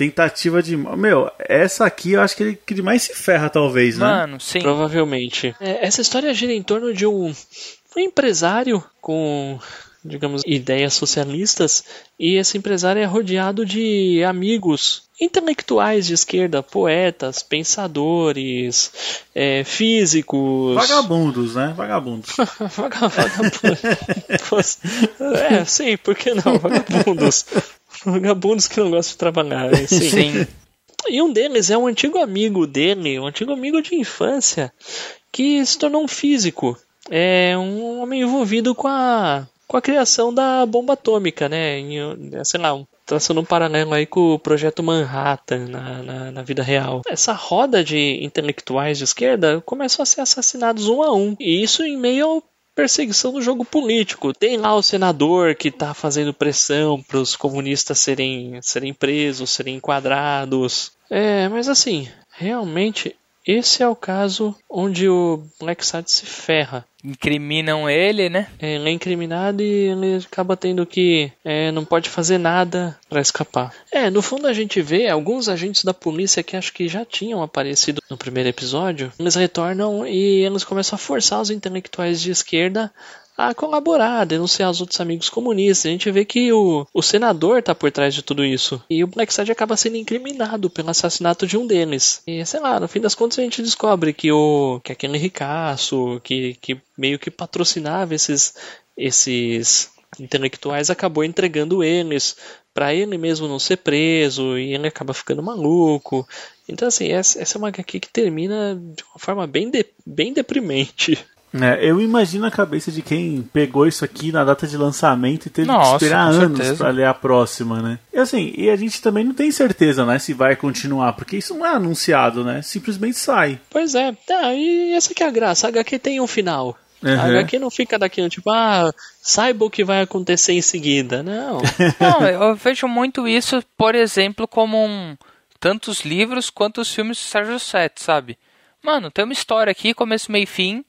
tentativa de. Meu, essa aqui eu acho que ele que mais se ferra, talvez, né? Mano, sim. Provavelmente. É, essa história gira em torno de um, um empresário com, digamos, ideias socialistas, e esse empresário é rodeado de amigos intelectuais de esquerda, poetas, pensadores, é, físicos. Vagabundos, né? Vagabundos. Vaga- Vagabundos. é, sim, por que não? Vagabundos. Vagabundos que não gostam de trabalhar. é, Sim. Sim. E um deles é um antigo amigo dele, um antigo amigo de infância, que se tornou um físico. É um homem envolvido com a, com a criação da bomba atômica, né? Em, sei lá, um, traçando um paralelo aí com o projeto Manhattan na, na, na vida real. Essa roda de intelectuais de esquerda começou a ser assassinados um a um. E isso em meio ao perseguição do jogo político. Tem lá o senador que está fazendo pressão para os comunistas serem, serem presos, serem enquadrados. É, mas assim, realmente esse é o caso onde o Black Side se ferra. Incriminam ele, né? É, Ele é incriminado e ele acaba tendo que é, não pode fazer nada para escapar. É, no fundo a gente vê alguns agentes da polícia que acho que já tinham aparecido no primeiro episódio. Eles retornam e eles começam a forçar os intelectuais de esquerda a colaborar, denunciar os outros amigos comunistas. A gente vê que o, o senador tá por trás de tudo isso. E o Blackside acaba sendo incriminado pelo assassinato de um deles. E sei lá, no fim das contas a gente descobre que o que aquele ricaço, que, que meio que patrocinava esses, esses intelectuais, acabou entregando eles para ele mesmo não ser preso e ele acaba ficando maluco. Então, assim, essa, essa é uma HQ que termina de uma forma bem, de, bem deprimente. É, eu imagino a cabeça de quem pegou isso aqui na data de lançamento e teve Nossa, que esperar anos certeza. pra ler a próxima, né? E assim, e a gente também não tem certeza, né, se vai continuar, porque isso não é anunciado, né? Simplesmente sai. Pois é, tá, e essa que é a graça, a HQ tem um final. A Uhum. HQ não fica daquilo, tipo, ah, saiba o que vai acontecer em seguida. Não. Não, eu vejo muito isso, por exemplo, como um tanto os livros quanto os filmes do Sérgio Sete, sabe? Mano, tem uma história aqui, começo, meio e fim.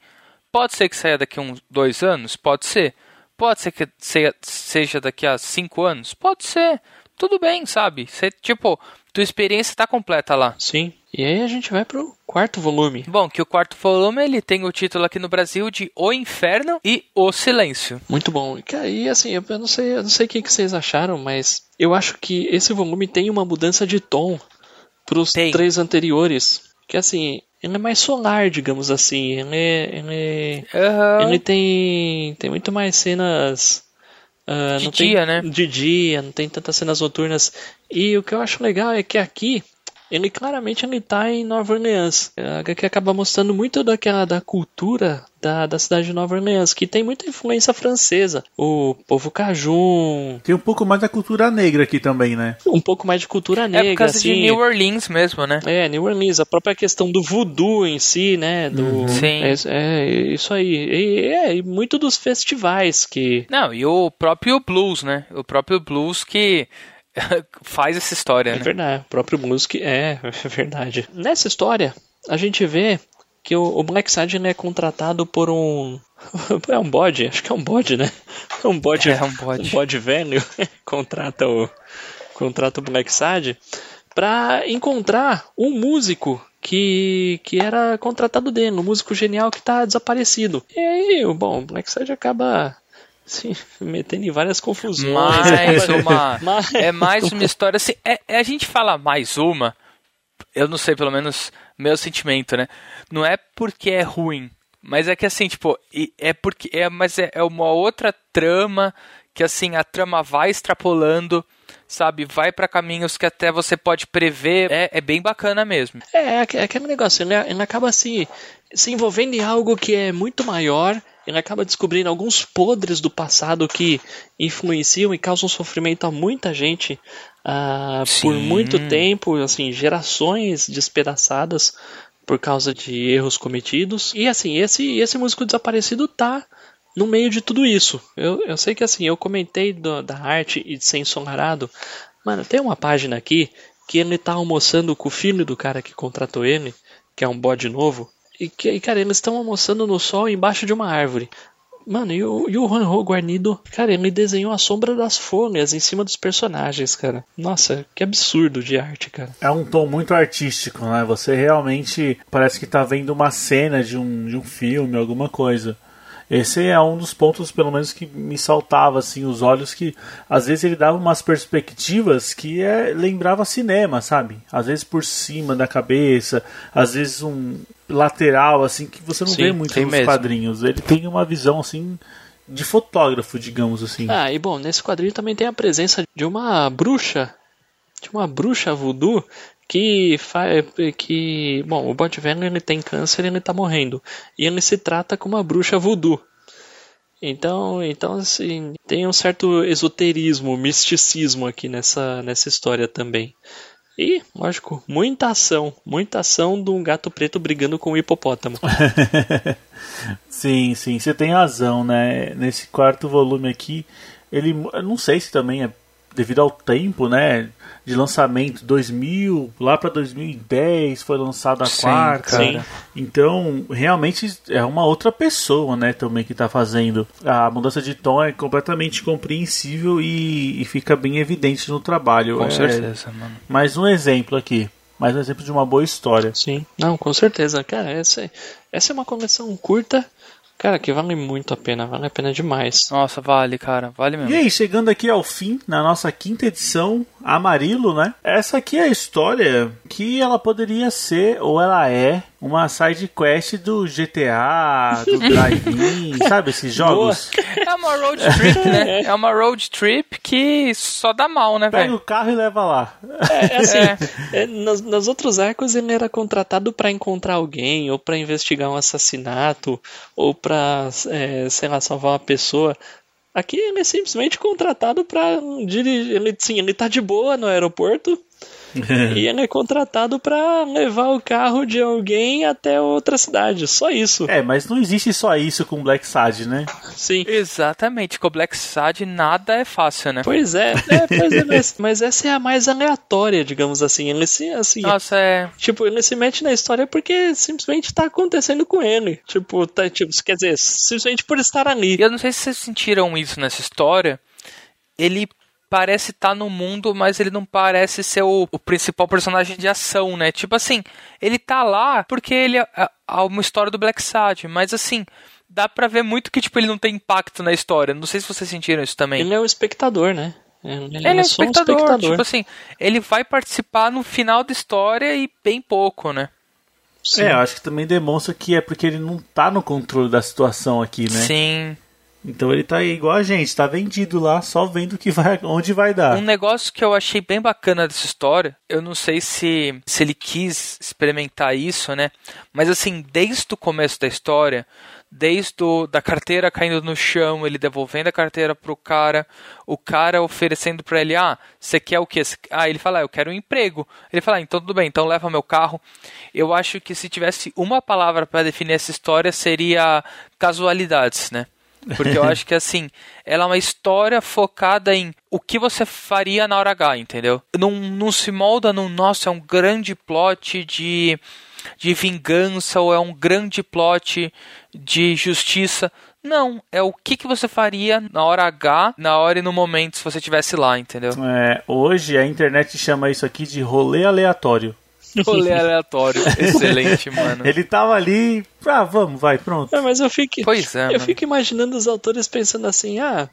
Pode ser que saia daqui a uns dois anos? Pode ser. Pode ser que seja- daqui a cinco anos? Pode ser. Tudo bem, sabe? Você, tipo, tua experiência tá completa lá. Sim. E aí a gente vai pro quarto volume. Bom, que o quarto volume ele tem o título aqui no Brasil de O Inferno e O Silêncio. Muito bom. E, E assim, eu eu não sei, eu não sei o que, que vocês acharam, mas eu acho que esse volume tem uma mudança de tom pros Tem. três anteriores. Que assim, ele é mais solar, digamos assim. Ele, ele, Aham. ele tem, tem muito mais cenas. ah, De não tem- dia, né? De dia, não tem tantas cenas noturnas. E o que eu acho legal é que aqui ele claramente ele tá em Nova Orleans. A HQ acaba mostrando muito daquela da cultura da, da cidade de Nova Orleans, que tem muita influência francesa. O povo cajun, Tem um pouco mais da cultura negra aqui também, né? um pouco mais de cultura É negra, por causa assim. de New Orleans mesmo, né? É, New Orleans, a própria questão do voodoo em si, né? Do, Sim. É, é, isso aí. E, é, e muito dos festivais que. Não, e o próprio blues, né? O próprio blues que faz essa história, É né? verdade, o próprio Music é, é verdade. Nessa história, a gente vê que o, o Black Side é contratado por um. É um bode, acho que é um bode, né? Um bode, É um bode. um bode velho. contrata o, contrata o Black Side pra encontrar um músico que, que era contratado dele, um músico genial que tá desaparecido. E aí, o- bom, o Black Side acaba se metendo em várias confusões. Mais acaba- uma. Mais É mais uma história assim. É, é a gente fala mais uma. Eu não sei, pelo menos meu sentimento, né? Não é porque é ruim, mas é que assim, tipo, é porque é, mas é, é uma outra trama que assim a trama vai extrapolando, sabe? Vai pra caminhos que até você pode prever. É, é bem bacana mesmo. É, é é aquele negócio, ele, ele acaba se, se envolvendo em algo que é muito maior, ele acaba descobrindo alguns podres do passado que influenciam e causam sofrimento a muita gente ah, por muito tempo, assim, gerações despedaçadas por causa de erros cometidos. E assim, esse, esse músico desaparecido tá no meio de tudo isso. Eu, eu sei que assim, eu comentei do- da arte e de ser ensolarado. Mano, tem uma página aqui que ele tá almoçando com o filho do cara que contratou ele, que é um bode novo. E, e, cara, eles estão almoçando no sol embaixo de uma árvore. Mano, e o, e o Juan Ho Guarnido, cara, ele desenhou a sombra das folhas em cima dos personagens, cara. Nossa, que absurdo de arte, cara. É um tom muito artístico, né? Você realmente parece que tá vendo uma cena de um, de um filme, alguma coisa. Esse é um dos pontos, pelo menos, que me saltava assim os olhos, que às vezes ele dava umas perspectivas que é, lembrava cinema, sabe? Às vezes por cima da cabeça, às vezes um lateral, assim, que você não Sim, vê muito nos mesmo. quadrinhos. Ele tem uma visão assim de fotógrafo, digamos assim. Ah, e bom, nesse quadrinho também tem a presença de uma bruxa, de uma bruxa voodoo que faz que, bom, o Bot Velho ele tem câncer e ele tá morrendo, e ele se trata como uma bruxa voodoo. Então, então assim, tem um certo esoterismo, misticismo aqui nessa nessa história também. E, lógico, muita ação, muita ação de um gato preto brigando com um hipopótamo. Sim, sim, você tem razão, né? Nesse quarto volume aqui, ele, eu não sei se também é devido ao tempo, né? De lançamento, 2000, lá para 2010 foi lançada a Sim, quarta. cara. Então, realmente é uma outra pessoa, né? Também que tá fazendo. A mudança de tom é completamente compreensível e, e fica bem evidente no trabalho. Com É certeza, mano. Mais um exemplo aqui. Mais um exemplo de uma boa história. Sim, não, com certeza. Cara, essa, essa é uma coleção curta, cara, que vale muito a pena, vale a pena demais. Nossa, vale, cara. Vale mesmo. E aí, chegando aqui ao fim, na nossa quinta edição, Amarilo, né? Essa aqui é a história que ela poderia ser, ou ela é, uma side quest do GTA, do Drive-In, sabe esses jogos? É uma uma road trip, né? É uma road trip que só dá mal, né, Pega velho? o carro e leva lá. É, é assim, É. é, nos, nos outros arcos ele era contratado pra encontrar alguém, ou pra investigar um assassinato, ou pra, é, sei lá, salvar uma pessoa. Aqui ele é simplesmente contratado pra dirigir. Ele, sim, ele tá de boa no aeroporto. e ele é contratado pra levar o carro de alguém até outra cidade. Só isso. É, mas não existe só isso com Black Sad, né? Sim. Exatamente, com o Black Sad nada é fácil, né? Pois é, é, pois é mas, mas essa é a mais aleatória, digamos assim. Ele se, assim, Nossa, é. Tipo, ele se mete na história porque simplesmente tá acontecendo com ele. Tipo, tá, tipo, quer dizer, simplesmente por estar ali. E eu não sei se vocês sentiram isso nessa história. Ele parece estar no mundo, mas ele não parece ser o, o principal personagem de ação, né? Tipo assim, ele tá lá porque ele é, é uma história do Black Sad, mas assim, dá pra ver muito que tipo ele não tem impacto na história. Não sei se vocês sentiram isso também. Ele é o espectador, né? Ele, Ele é um só espectador, tipo assim, ele vai participar no final da história e bem pouco, né? Sim. É, eu acho que também demonstra que é porque ele não tá no controle da situação aqui, né? Sim. Então ele tá igual a gente, tá vendido lá, só vendo que vai, onde vai dar. Um negócio que eu achei bem bacana dessa história, eu não sei se, se ele quis experimentar isso, né? Mas assim, desde o começo da história, desde o, da carteira caindo no chão, ele devolvendo a carteira pro cara, o cara oferecendo pra ele, ah, você quer o quê? Ah, ele fala, ah, eu quero um emprego. Ele fala, ah, então tudo bem, então leva meu carro. Eu acho que se tivesse uma palavra pra definir essa história seria casualidades, né? Porque eu acho que assim, ela é uma história focada em o que você faria na hora H, entendeu? Não, não se molda num, nossa, é um grande plot de, de vingança ou é um grande plot de justiça. Não, é o que, que você faria na hora H, na hora e no momento se você estivesse lá, entendeu? É, hoje a internet chama isso aqui de rolê aleatório. Rolê aleatório. Excelente, mano. Ele tava ali, ah, vamos, vai, pronto. É, mas eu fico, Pois é, eu mano. fico imaginando os autores pensando assim, ah,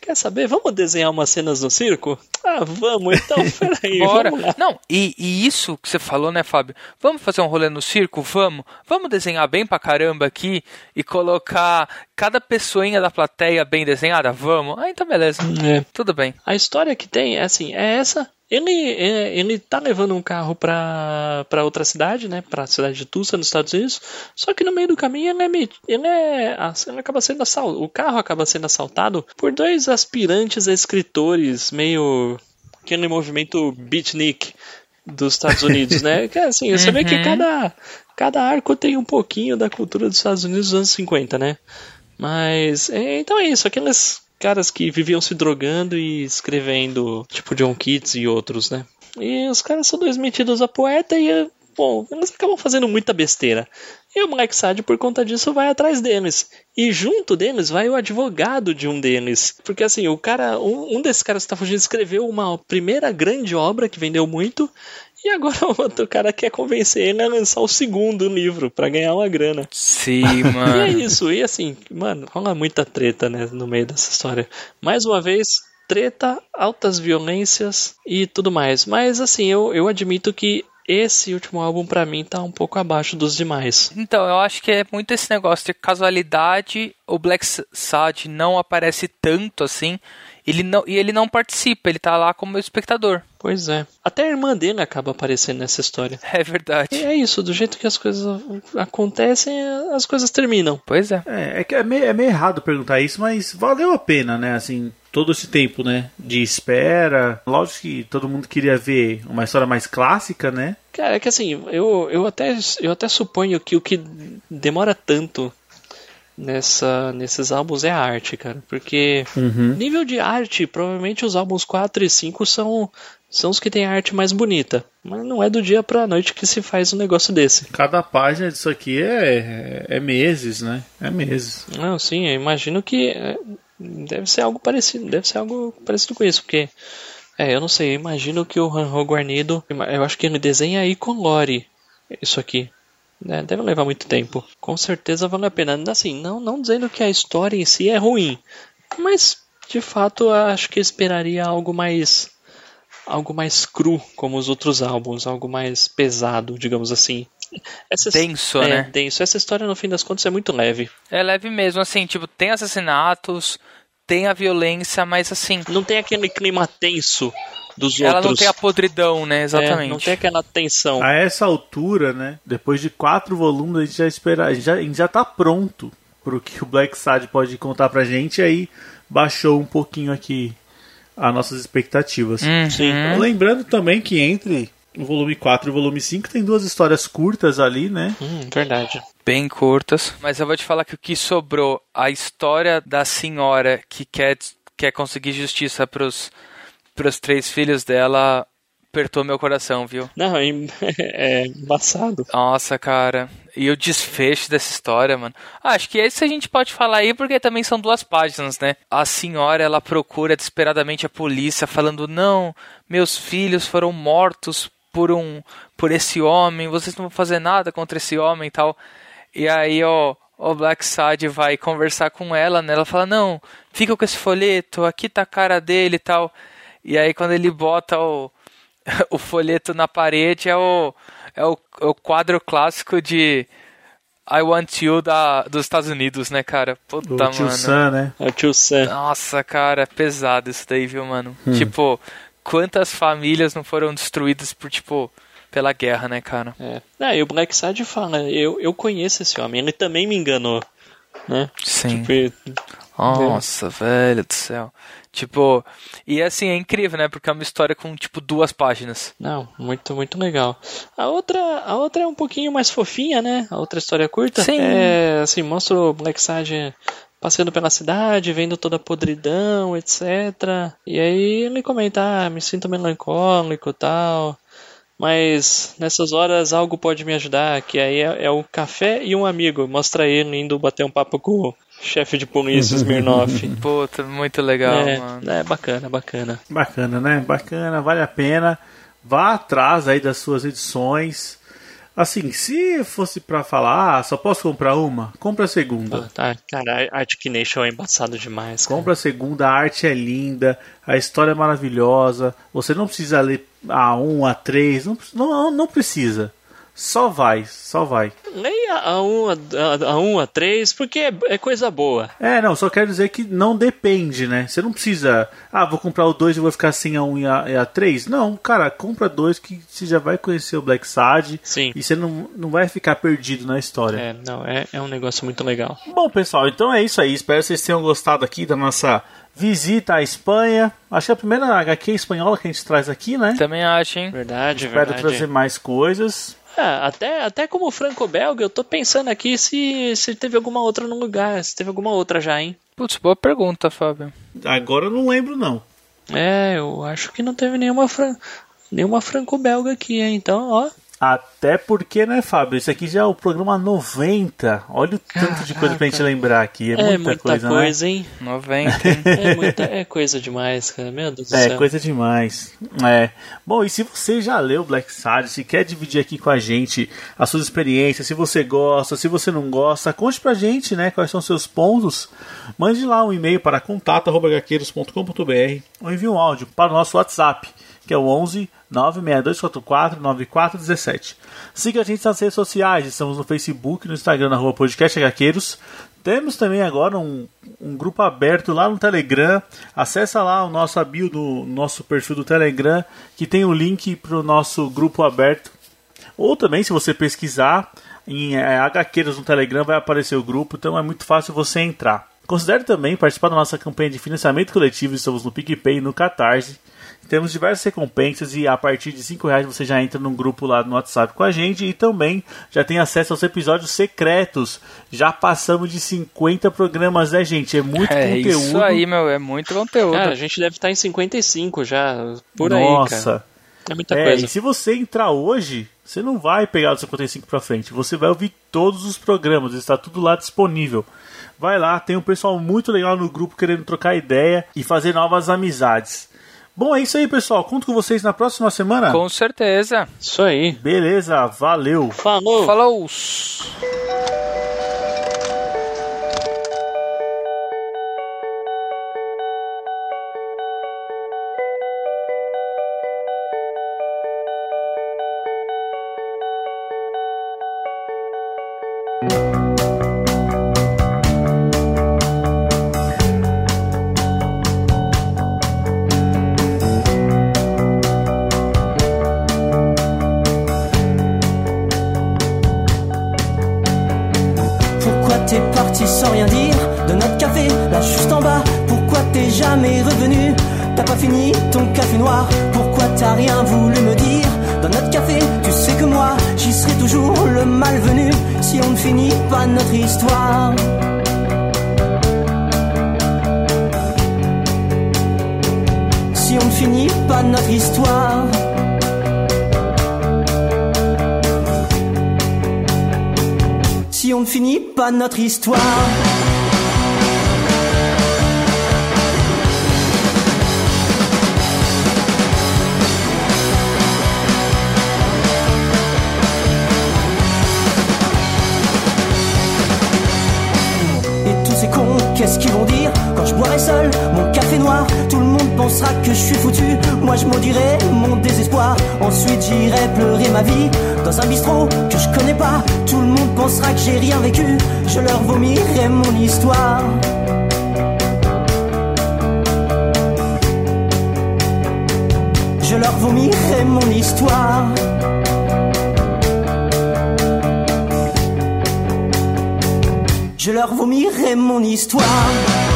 quer saber? Vamos desenhar umas cenas no circo? Ah, vamos, então, peraí, Bora. vamos lá. Não, e, e isso que você falou, né, Fábio? Vamos fazer um rolê no circo? Vamos. Vamos desenhar bem pra caramba aqui e colocar cada pessoinha da plateia bem desenhada? Vamos. Ah, então beleza. É. Tudo bem. A história que tem é assim, é essa. Ele, é, ele tá levando um carro pra, pra outra cidade, né? Pra cidade de Tulsa, nos Estados Unidos. Só que no meio do caminho ele é, ele é ele acaba sendo assaltado. O carro acaba sendo assaltado por dois aspirantes a escritores, meio aquele movimento beatnik dos Estados Unidos, né? Que assim, você vê que Uhum. cada, cada arco tem um pouquinho da cultura dos Estados Unidos dos anos 50, né? Mas, é, então é isso, aqueles caras que viviam se drogando e escrevendo, tipo John Keats e outros, né? E os caras são dois metidos a poeta e, bom, eles acabam fazendo muita besteira. E o Black Sad, por conta disso, vai atrás deles. E junto deles vai o advogado de um deles. Porque assim, o cara, um, um desses caras que tá fugindo escreveu uma primeira grande obra que vendeu muito. E agora o outro cara quer convencer ele a lançar o segundo livro pra ganhar uma grana. Sim, E é mano. isso, e assim, mano, rola muita treta, né, no meio dessa história. Mais uma vez, treta, altas violências e tudo mais. Mas assim, eu, eu admito que esse último álbum pra mim tá um pouco abaixo dos demais. Então, eu acho que é muito esse negócio de casualidade. O Black Sad não aparece tanto assim. Ele não, e ele não participa, ele tá lá como espectador. Pois é. Até a irmã dele acaba aparecendo nessa história. É verdade. E é isso, do jeito que as coisas acontecem, as coisas terminam. Pois é. É, é que é meio, é meio errado perguntar isso, mas valeu a pena, né? Assim, todo esse tempo, né? De espera. Lógico que todo mundo queria ver uma história mais clássica, né? Cara, é que assim, eu, eu, até, eu até suponho que o que demora tanto nessa, nesses álbuns é a arte, cara. Porque Uhum. nível de arte, provavelmente os álbuns 4 e 5 são, são os que têm a arte mais bonita. Mas não é do dia pra noite que se faz um negócio desse. Cada página disso aqui é, é meses, né? É meses. Não, sim, eu imagino que é, deve ser algo parecido, deve ser algo parecido com isso, porque é, eu não sei, eu imagino que o Ranro Guarnido, eu acho que ele desenha aí com Lore isso aqui. Né? Deve levar muito tempo. Com certeza vale a pena. Assim, não, não dizendo que a história em si é ruim, mas de fato acho que esperaria algo mais algo mais cru, como os outros álbuns, algo mais pesado, digamos assim. Essa, Denso, é, né? denso. Essa história, no fim das contas, é muito leve. É leve mesmo, assim, tipo, tem assassinatos, tem a violência, mas assim. Não tem aquele clima tenso dos ela outros. não tem a podridão, né? Exatamente. É, não tem aquela tensão. A essa altura, né? Depois de quatro volumes, a gente já espera, a gente já, a gente já tá pronto pro que o Black Sad pode contar pra gente. E aí baixou um pouquinho aqui as nossas expectativas. Uhum. Sim. Lembrando também que entre o volume 4 e o volume 5 tem duas histórias curtas ali, né? Hum, verdade. Bem curtas. Mas eu vou te falar que o que sobrou, a história da senhora que quer, quer conseguir justiça pros, pros três filhos dela apertou meu coração, viu? Não, é, é embaçado. Nossa, cara. E o desfecho dessa história, mano. Ah, acho que esse a gente pode falar aí porque também são duas páginas, né? A senhora, ela procura desesperadamente a polícia falando: "Não, meus filhos foram mortos por um por esse homem, vocês não vão fazer nada contra esse homem e tal". E aí, ó, o Black Sad vai conversar com ela, né? Ela fala: "Não, fica com esse folheto, aqui tá a cara dele e tal". E aí quando ele bota o o folheto na parede é o, é o, é o quadro clássico de I Want You da, dos Estados Unidos, né, cara? Puta, O tio mano. Sam, né? É o tio Sam. Nossa, cara, é pesado isso daí, viu, mano? Tipo, quantas famílias não foram destruídas por, tipo, pela guerra, né, cara? É. Ah, e o Black Side fala, eu, eu conheço esse homem, ele também me enganou. Né? Sim. Tipo, Nossa, velho do céu. Tipo, e assim, é incrível, né? Porque é uma história com, tipo, duas páginas. não, muito, muito legal. A outra, a outra é um pouquinho mais fofinha, né? A outra história curta. Sim. É, assim, mostra o Black Sage passeando pela cidade, vendo toda a podridão, etc. E aí ele comenta, ah, me sinto melancólico e tal. Mas nessas horas algo pode me ajudar, que aí é, é o café e um amigo. Mostra ele indo bater um papo com o chefe de polícia Smirnoff. Puta, muito legal, é, mano. é bacana, bacana. Bacana, né? Bacana, vale a pena. Vá atrás aí das suas edições. Assim, se fosse pra falar, ah, só posso comprar uma, compra a segunda. Ah, tá, cara, a Arctic Nation é embaçado demais. cara. Compra a segunda, a arte é linda, a história é maravilhosa. Você não precisa ler a 1, a 3, não, não, não precisa. Só vai, só vai. Leia a 1, a, a, a, 1, a 3, porque é, é coisa boa. É, não, só quero dizer que não depende, né? Você não precisa, ah, vou comprar o 2 e vou ficar sem a 1 e a, e a 3. Não, cara, compra dois que você já vai conhecer o Black Sad Sim. e você não, não vai ficar perdido na história. É, não, é, é um negócio muito legal. Bom, pessoal, então é isso aí. Espero que vocês tenham gostado aqui da nossa visita à Espanha. Acho que é a primeira HQ espanhola que a gente traz aqui, né? Também acho, hein? Verdade, Espero verdade. trazer mais coisas. É, até, até como franco-belga, eu tô pensando aqui se, se teve alguma outra no lugar, se teve alguma outra já, hein? Putz, boa pergunta, Fábio. Agora eu não lembro, não. É, eu acho que não teve nenhuma, fran... nenhuma franco-belga aqui, hein? Então, ó. Até porque, né, Fábio? Esse aqui já é o programa 90. Olha o tanto de coisa pra gente lembrar aqui. É, É muita, muita coisa, coisa, né? hein? 90, hein? É, muita, é coisa demais, cara. Meu Deus do É, céu. coisa demais. É. Bom, e se você já leu Black Sad, se quer dividir aqui com a gente as suas experiências, se você gosta, se você não gosta, conte pra gente, né, quais são os seus pontos. Mande lá um e-mail para contato@gaqueiros.com.br ou envie um áudio para o nosso WhatsApp, que é o 11 96244 9417. Siga a gente nas redes sociais, estamos no Facebook, no Instagram, na rua Podcast HQueiros. Temos também agora um, um grupo aberto lá no Telegram. Acesse lá o nosso bio do nosso perfil do Telegram, que tem o link para o nosso grupo aberto. Ou também, se você pesquisar em é, HQueiros no Telegram, vai aparecer o grupo, então é muito fácil você entrar. Considere também participar da nossa campanha de financiamento coletivo, estamos no PicPay e no Catarse. Temos diversas recompensas e a partir de 5 reais você já entra num grupo lá no WhatsApp com a gente e também já tem acesso aos episódios secretos. Já passamos de 50 programas, né, gente? É muito É conteúdo. isso aí, meu. É muito conteúdo. Cara, a gente deve estar em 55 já, por aí, cara. Nossa. É muita É, coisa. e se você entrar hoje, você não vai pegar do 55 pra frente. Você vai ouvir todos os programas, está tudo lá disponível. Vai lá, tem um pessoal muito legal no grupo querendo trocar ideia e fazer novas amizades. Bom, é isso aí, pessoal. Conto com vocês na próxima semana. Com certeza. Isso aí. Beleza, valeu. Falou. Falou. thank sans rien dire de notre café, là juste en bas. Pourquoi t'es jamais revenu? T'as pas fini ton café noir. Pourquoi t'as rien voulu me dire Dans notre café, tu sais que moi J'y serai toujours le malvenu Si on ne finit pas notre histoire. Si on ne finit pas notre histoire on ne finit pas notre histoire pensera que je suis foutu. Moi je maudirai mon désespoir. Ensuite j'irai pleurer ma vie Dans un bistrot que je connais pas. Tout le monde pensera que j'ai rien vécu. Je leur vomirai mon histoire. Je leur vomirai mon histoire. Je leur vomirai mon histoire.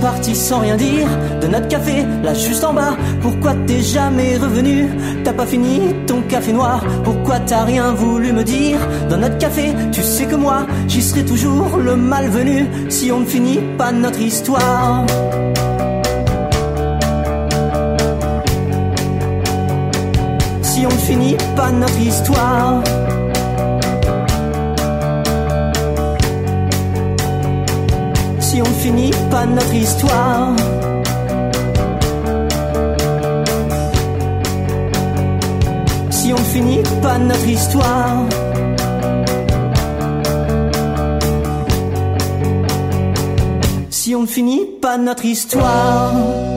Parti sans rien dire. De notre café, là juste en bas. Pourquoi t'es jamais revenu? T'as pas fini ton café noir. Pourquoi t'as rien voulu me dire? Dans notre café, tu sais que moi J'y serai toujours le malvenu. Si on ne finit pas notre histoire. Si on ne finit pas notre histoire si on finit pas notre histoire. Si on finit pas notre histoire. Si on finit pas notre histoire.